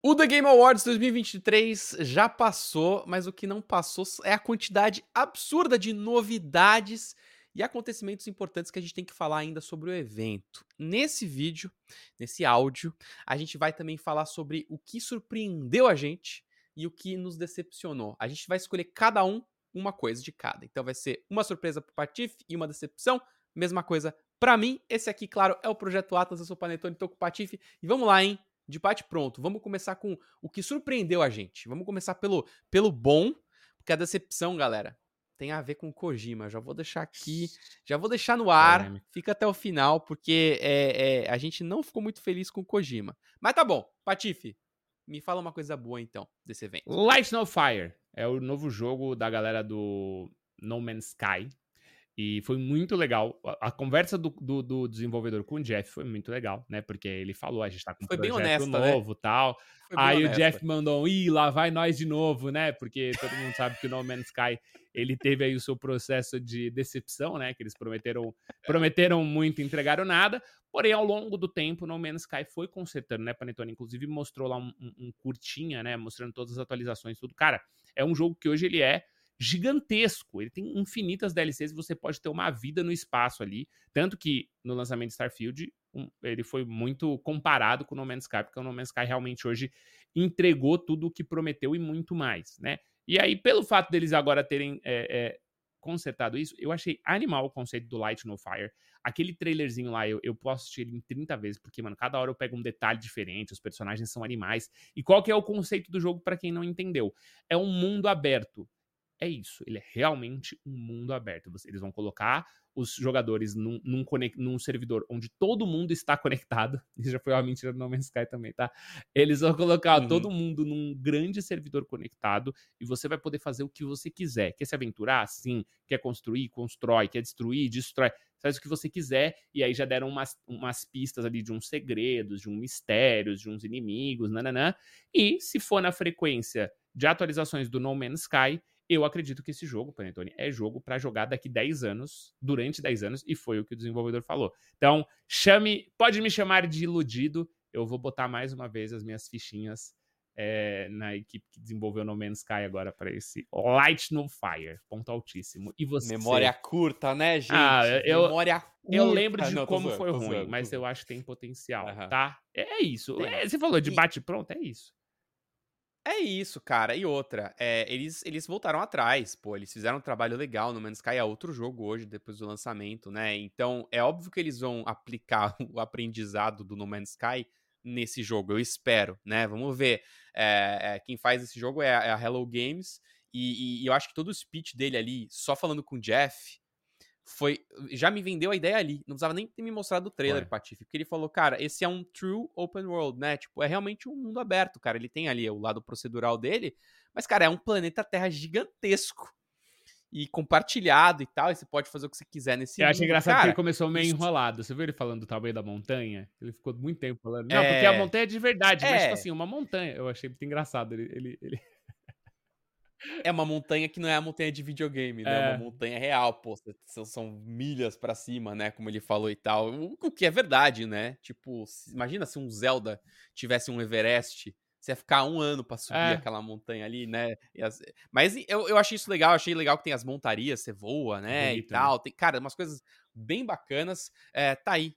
O The Game Awards 2023 já passou, mas o que não passou é a quantidade absurda de novidades e acontecimentos importantes que a gente tem que falar ainda sobre o evento. Nesse vídeo, nesse áudio, a gente vai também falar sobre o que surpreendeu a gente e o que nos decepcionou. A gente vai escolher cada um uma coisa de cada. Então vai ser uma surpresa pro Patife e uma decepção, mesma coisa para mim. Esse aqui, claro, é o Projeto Atlas, eu sou o Panetone, tô com o Patife e vamos lá, hein? De bate pronto. Vamos começar com o que surpreendeu a gente. Vamos começar pelo, pelo bom, porque a decepção, galera, tem a ver com Kojima. Já vou deixar aqui, já vou deixar no ar. É. Fica até o final, porque é, é, a gente não ficou muito feliz com Kojima. Mas tá bom, Patife, me fala uma coisa boa então desse evento. Light No Fire é o novo jogo da galera do No Man's Sky. E foi muito legal. A, a conversa do, do, do, desenvolvedor com o Jeff foi muito legal, né? Porque ele falou, a gente tá com um foi projeto honesta, né? novo e né? tal. Aí honesta. o Jeff mandou, ih, lá vai nós de novo, né? Porque todo mundo sabe que o No Man's Sky, ele teve aí o seu processo de decepção, né? Que eles prometeram, prometeram muito e entregaram nada. Porém, ao longo do tempo, No Man's Sky foi consertando, né, Panetone? Inclusive mostrou lá um, um, um curtinha, né? Mostrando todas as atualizações tudo. Cara, é um jogo que hoje ele é gigantesco. Ele tem infinitas DLCs e você pode ter uma vida no espaço ali. Tanto que no lançamento de Starfield, um, ele foi muito comparado com o No Man's Sky, porque o No Man's Sky realmente hoje entregou tudo o que prometeu e muito mais, né? E aí, pelo fato deles agora terem é, é, consertado isso, eu achei animal o conceito do Light No Fire. Aquele trailerzinho lá, eu, eu posso assistir ele em 30 vezes, porque, mano, cada hora eu pego um detalhe diferente, os personagens são animais. E qual que é o conceito do jogo para quem não entendeu? É um mundo aberto é isso. Ele é realmente um mundo aberto. Eles vão colocar os jogadores num, num, num, servidor onde todo mundo está conectado. Isso já foi uma mentira do No Man's Sky também, tá? Eles vão colocar uhum. todo mundo num grande servidor conectado e você vai poder fazer o que você quiser. Quer se aventurar? Sim. Quer construir? Constrói. Quer destruir? Destrói. Faz o que você quiser. E aí já deram umas, umas pistas ali de uns segredos, de uns mistérios, de uns inimigos, nananã. E se for na frequência de atualizações do No Man's Sky, eu acredito que esse jogo, Panetone, é jogo para jogar daqui 10 anos, durante 10 anos, e foi o que o desenvolvedor falou. Então, chame, pode me chamar de iludido, eu vou botar mais uma vez as minhas fichinhas é, na equipe que desenvolveu No Man's Sky agora para esse Light No Fire, ponto altíssimo. E você? Memória curta, né, gente? Ah, eu, Memória curta. Eu lembro de Não, como zoando, foi ruim, zoando, mas eu acho que tem potencial, tá? É, isso. É, você falou de bate pronto, é isso. É isso, cara. E outra, é, eles, eles voltaram atrás, pô, eles fizeram um trabalho legal no Man's Sky, é outro jogo hoje, depois do lançamento, né? Então, é óbvio que eles vão aplicar o aprendizado do No Man's Sky nesse jogo, eu espero, né? Vamos ver. É, é, quem faz esse jogo é a, é a Hello Games, e, e, eu acho que todo o speech dele ali, só falando com o Jeff, foi já me vendeu a ideia ali. Não precisava nem ter me mostrado o trailer. Patife. Porque ele falou, cara, esse é um true open world, né? Tipo, é realmente um mundo aberto, cara. Ele tem ali o lado procedural dele, mas, cara, é um planeta Terra gigantesco. E compartilhado e tal, e você pode fazer o que você quiser nesse Eu mundo. acho engraçado cara, que ele começou meio isso... enrolado. Você viu ele falando do tamanho da montanha? Ele ficou muito tempo falando. Não, é... porque a é. montanha é de verdade, é... mas tipo assim, uma montanha. Eu achei muito engraçado. Ele, ele, ele... É uma montanha que não é a montanha de videogame, né? É, é uma montanha real, pô. São, são milhas para cima, né? Como ele falou e tal. O, que é verdade, né? Tipo, imagina se um Zelda tivesse um Everest. Você ia ficar um ano para subir é. aquela montanha ali, né? As... Mas eu, eu achei isso legal. Achei legal que tem as montarias, você voa, né? Bonito, e tal. Né? Tem, cara, umas coisas bem bacanas. É, tá aí.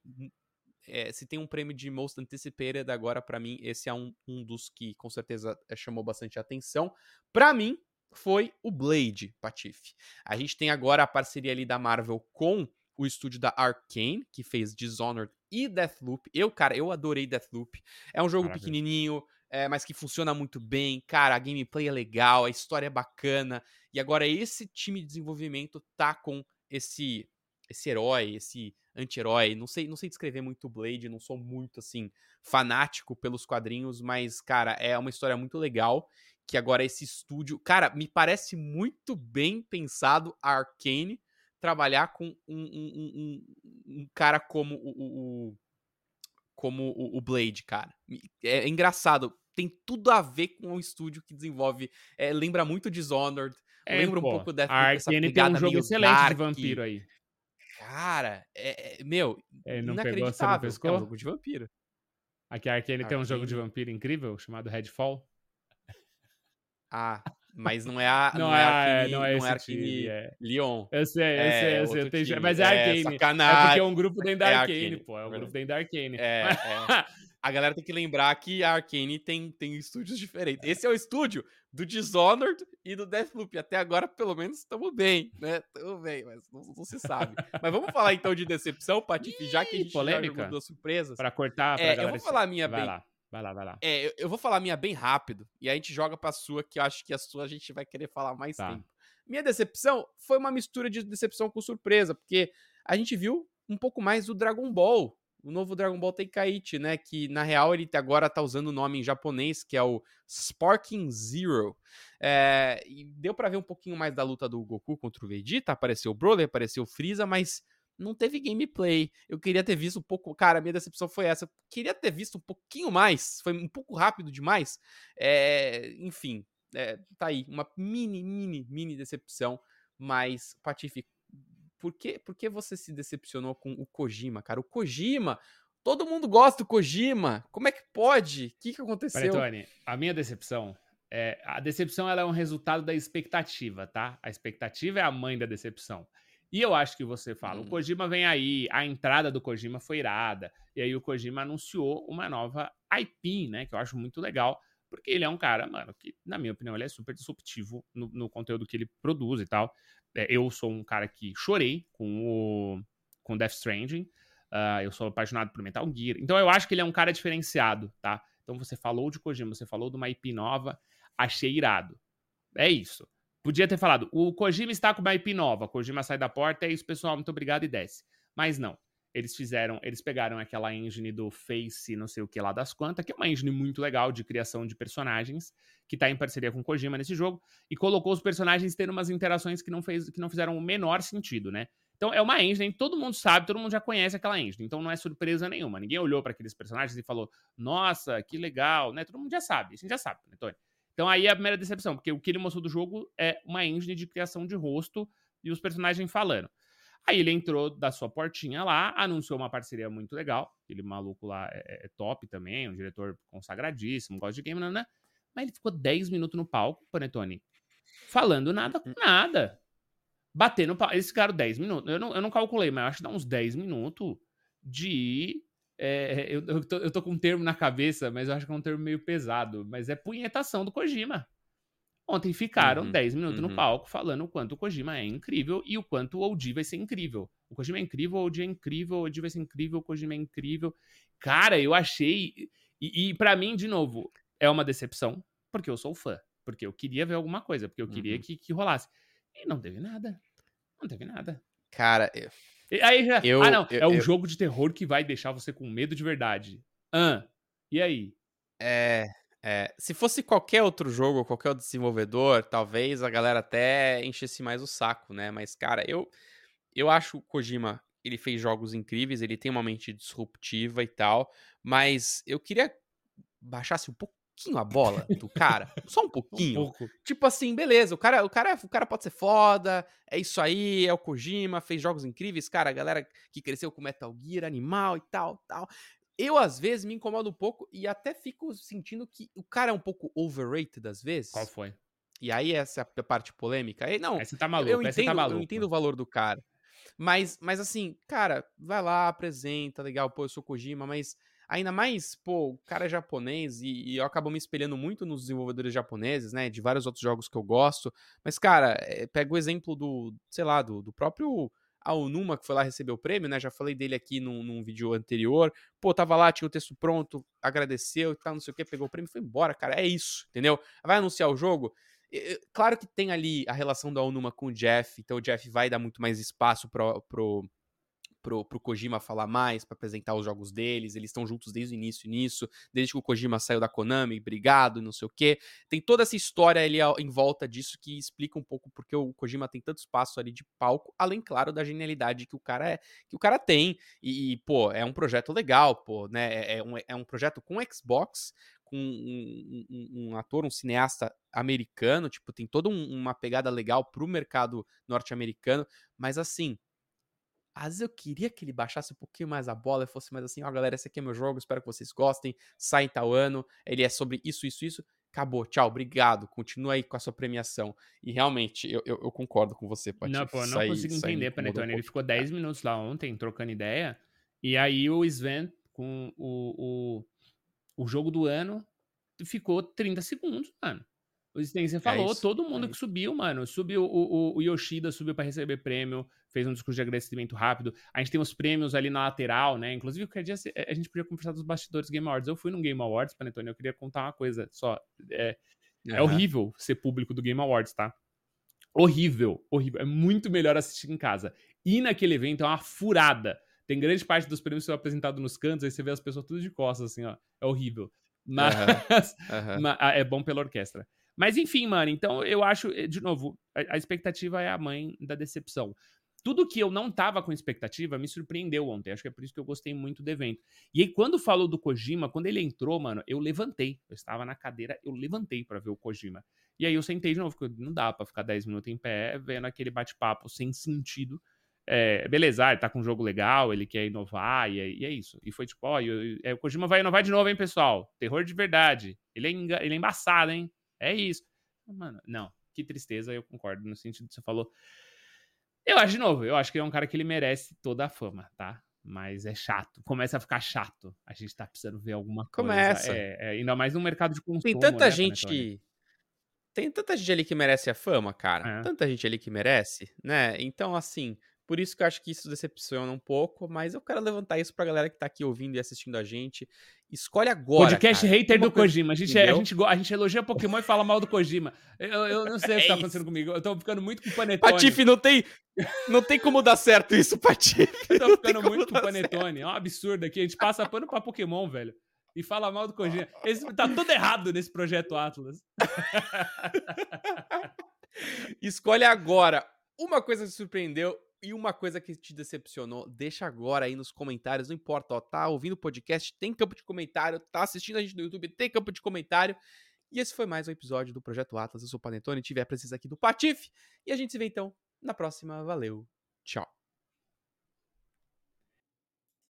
É, se tem um prêmio de Most Anticipated agora, para mim, esse é um, um dos que com certeza é, chamou bastante atenção. Para mim, foi o Blade, Patife. A gente tem agora a parceria ali da Marvel com o estúdio da Arkane, que fez Dishonored e Deathloop. Eu, cara, eu adorei Deathloop. É um jogo Maravilha. pequenininho, é, mas que funciona muito bem. Cara, a gameplay é legal, a história é bacana. E agora esse time de desenvolvimento tá com esse esse herói, esse anti-herói. Não sei, não sei descrever muito o Blade, não sou muito assim fanático pelos quadrinhos, mas cara, é uma história muito legal que agora esse estúdio. Cara, me parece muito bem pensado a Arkane trabalhar com um, um, um, um cara como o, o como o, o, Blade, cara. É, é, engraçado. Tem tudo a ver com o estúdio que desenvolve. É, lembra muito Dishonored. É, lembra pô, um pouco dessa, a Arkane tem um jogo excelente dark. de vampiro aí. Cara, é, é meu, é, não pegou, você não pescou? É um jogo de vampiro. Aqui a Arkane tem um jogo de vampiro incrível chamado Redfall. Ah, mas não é a. Não, não é, é Arkane, não é, não é Arkane é. Lyon. Eu sei, eu é, sei, eu sei. Tenho... Mas é, é Arkane. Sacanagem. É porque é um grupo dentro da Arkane, Arkane, pô. É um grupo dentro da Arkane. É. A galera tem que lembrar que a Arkane tem, tem estúdios diferentes. Esse é o estúdio do Dishonored e do Deathloop. Até agora, pelo menos, estamos bem, né? Estamos bem, mas não, não, se sabe. mas vamos falar então de decepção, Patife, já que a gente polêmica. já duas surpresas. Pra cortar, pra é, Eu vou falar a minha vai bem. Lá. Vai lá, vai lá. É, eu, eu, vou falar a minha bem rápido e a gente joga pra sua, que eu acho que a sua a gente vai querer falar mais tá. tempo. Minha decepção foi uma mistura de decepção com surpresa, porque a gente viu um pouco mais do Dragon Ball o novo Dragon Ball Tenkaichi, né? Que na real ele agora tá usando o nome em japonês, que é o Sparking Zero. É, e deu para ver um pouquinho mais da luta do Goku contra o Vegeta. Apareceu o Broly, apareceu o Freeza, mas não teve gameplay. Eu queria ter visto um pouco. Cara, minha decepção foi essa. Eu queria ter visto um pouquinho mais. Foi um pouco rápido demais. É, enfim, é, tá aí. Uma mini, mini, mini decepção. Mas, Patife, por que, por que você se decepcionou com o Kojima, cara? O Kojima, todo mundo gosta do Kojima. Como é que pode? O que, que aconteceu? Tony, a minha decepção é, a decepção ela é um resultado da expectativa, tá? A expectativa é a mãe da decepção. E eu acho que você fala, hum. o Kojima vem aí, a entrada do Kojima foi irada, e aí o Kojima anunciou uma nova IP, né? Que eu acho muito legal, porque ele é um cara, mano, que, na minha opinião, ele é super disruptivo no, no conteúdo que ele produz e tal. É, eu sou um cara que chorei com o com Death Stranding. Uh, eu sou apaixonado por Metal Gear. Então eu acho que ele é um cara diferenciado, tá? Então você falou de Kojima, você falou de uma IP nova, achei irado. É isso. Podia ter falado, o Kojima está com uma IP nova, Kojima sai da porta, é isso, pessoal, muito obrigado e desce. Mas não. Eles fizeram, eles pegaram aquela engine do Face, não sei o que lá das quantas, que é uma engine muito legal de criação de personagens, que tá em parceria com Kojima nesse jogo, e colocou os personagens tendo umas interações que não, fez, que não fizeram o menor sentido, né? Então é uma engine, todo mundo sabe, todo mundo já conhece aquela engine, então não é surpresa nenhuma. Ninguém olhou para aqueles personagens e falou, nossa, que legal, né? Todo mundo já sabe, a gente já sabe, né, Tony? Então aí é a primeira decepção, porque o que ele mostrou do jogo é uma engine de criação de rosto e os personagens falando. Aí ele entrou da sua portinha lá, anunciou uma parceria muito legal. Aquele maluco lá é, é top também, um diretor consagradíssimo, gosta de game, né? né? Mas ele ficou 10 minutos no palco, Panetone, falando nada com nada. Batendo palco. Eles ficaram 10 minutos. Eu não, eu não calculei, mas acho que dá uns 10 minutos de. É, eu, eu, tô, eu tô com um termo na cabeça, mas eu acho que é um termo meio pesado. Mas é punhetação do Kojima. Ontem ficaram uhum, 10 minutos uhum. no palco falando o quanto o Kojima é incrível e o quanto o OG vai ser incrível. O Kojima é incrível, o OG é incrível, o OG vai ser incrível, o Kojima é incrível. Cara, eu achei. E, e para mim, de novo, é uma decepção, porque eu sou fã. Porque eu queria ver alguma coisa, porque eu queria uhum. que, que rolasse. E não teve nada. Não teve nada. Cara, eu... Aí já. Eu, ah, não. Eu, é um eu... jogo de terror que vai deixar você com medo de verdade. Ah, e aí? É. É, se fosse qualquer outro jogo, qualquer outro desenvolvedor, talvez a galera até enchesse mais o saco, né? Mas, cara, eu, eu acho o Kojima, ele fez jogos incríveis, ele tem uma mente disruptiva e tal, mas eu queria baixasse um pouquinho a bola do cara, só um pouquinho. Um. Tipo assim, beleza, o cara, o cara, o cara pode ser foda, é isso aí, é o Kojima, fez jogos incríveis, cara, a galera que cresceu com Metal Gear, animal e tal, tal. Eu, às vezes, me incomodo um pouco e até fico sentindo que o cara é um pouco overrated às vezes. Qual foi? E aí, essa é a parte polêmica. Aí, não, você tá maluco, eu, tá entendo, tá maluco. eu entendo o valor do cara. Mas, mas assim, cara, vai lá, apresenta, legal, pô, eu sou Kojima, mas ainda mais, pô, o cara é japonês e, e, eu acabo me espelhando muito nos desenvolvedores japoneses, né, de vários outros jogos que eu gosto. Mas, cara, é, pega o exemplo do, sei lá, do, do próprio a Onuma, que foi lá receber o prêmio, né? Já falei dele aqui num, num vídeo anterior. Pô, tava lá, tinha o texto pronto, agradeceu e tal, não sei o que, pegou o prêmio foi embora, cara. É isso, entendeu? Vai anunciar o jogo. Claro que tem ali a relação da Onuma com o Jeff, então o Jeff vai dar muito mais espaço pro, pro, pro, pro Kojima falar mais, para apresentar os jogos deles. Eles estão juntos desde o início nisso, desde que o Kojima saiu da Konami, brigado, não sei o quê. Tem toda essa história ali em volta disso que explica um pouco porque o Kojima tem tanto espaço ali de palco, além, claro, da genialidade que o cara é, que o cara tem. E, pô, é um projeto legal, pô, né? É, é um, é um projeto com Xbox, com um, um, um, ator, um cineasta americano, tipo, tem toda um, uma pegada legal pro mercado norte-americano, mas assim, às vezes eu queria que ele baixasse um pouquinho mais a bola e fosse mais assim, ó, oh, galera, esse aqui é meu jogo, espero que vocês gostem, sai em tal ano, ele é sobre isso, isso, isso. Acabou, tchau, obrigado, continua aí com a sua premiação. E realmente, eu, eu, eu concordo com você, Pati. Não, pô, não sai, consigo entender, Panetone. Um ele ficou 10 minutos lá ontem, trocando ideia, e aí o Sven, com o, o, o jogo do ano, ficou 30 segundos, mano. Você é falou, é todo mundo é que subiu, mano. Subiu o, o, o Yoshida, subiu para receber prêmio, fez um discurso de agradecimento rápido. A gente tem os prêmios ali na lateral, né? Inclusive, qualquer dia a gente podia conversar dos bastidores Game Awards. Eu fui no Game Awards, Panetone, eu queria contar uma coisa só. É, uhum. é horrível ser público do Game Awards, tá? Horrível, horrível. É muito melhor assistir em casa. E naquele evento é uma furada. Tem grande parte dos prêmios que são apresentados nos cantos, aí você vê as pessoas tudo de costas, assim, ó. É horrível. Mas, uhum. Uhum. mas é bom pela orquestra. Mas enfim, mano, então eu acho, eh, de novo, a, expectativa é a mãe da decepção. Tudo que eu não tava com expectativa me surpreendeu ontem. Acho que é por isso que eu gostei muito do evento. E aí, quando falou do Kojima, quando ele entrou, mano, eu levantei. Eu estava na cadeira, eu levantei para ver o Kojima. E aí eu sentei de novo, porque não dá para ficar 10 minutos em pé vendo aquele bate-papo sem sentido. É, beleza, ah, ele tá com um jogo legal, ele quer inovar, e é, e é isso. E foi tipo, ó, é, o Kojima vai inovar de novo, hein, pessoal? Terror de verdade. Ele é, ele é embaçado, hein? É isso. Mano, não. Que tristeza, eu concordo no sentido que você falou. Eu acho, de novo, eu acho que é um cara que ele merece toda a fama, tá? Mas é chato. Começa a ficar chato. A gente tá precisando ver alguma coisa. Começa. É, é, ainda mais no mercado de consumo. Tem tanta né, gente. Panetone? Tem tanta gente ali que merece a fama, cara. É. Tanta gente ali que merece, né? Então, assim, por isso que eu acho que isso decepciona um pouco, mas eu quero levantar isso pra galera que tá aqui ouvindo e assistindo a gente. Escolhe agora. Podcast cara. hater Uma do. Kojima. A gente, é, a, gente, a gente elogia Pokémon e fala mal do Kojima. Eu, eu não sei o que tá é acontecendo comigo. Eu tô ficando muito com panetone. Patife, não tem, não tem como dar certo isso, Patife. Eu tô ficando muito com panetone. Certo. É um absurdo aqui. A gente passa pano pra Pokémon, velho. E fala mal do Kojima. Esse, tá tudo errado nesse projeto Atlas. Escolhe agora uma coisa que surpreendeu e uma coisa que te decepcionou, deixa agora aí nos comentários, não importa, ó, tá ouvindo o podcast, tem campo de comentário, tá assistindo a gente no YouTube, tem campo de comentário. E esse foi mais um episódio do Projeto Atlas. Eu sou o Panetone, tive a presença aqui do Patife. E a gente se vê então na próxima. Valeu, tchau.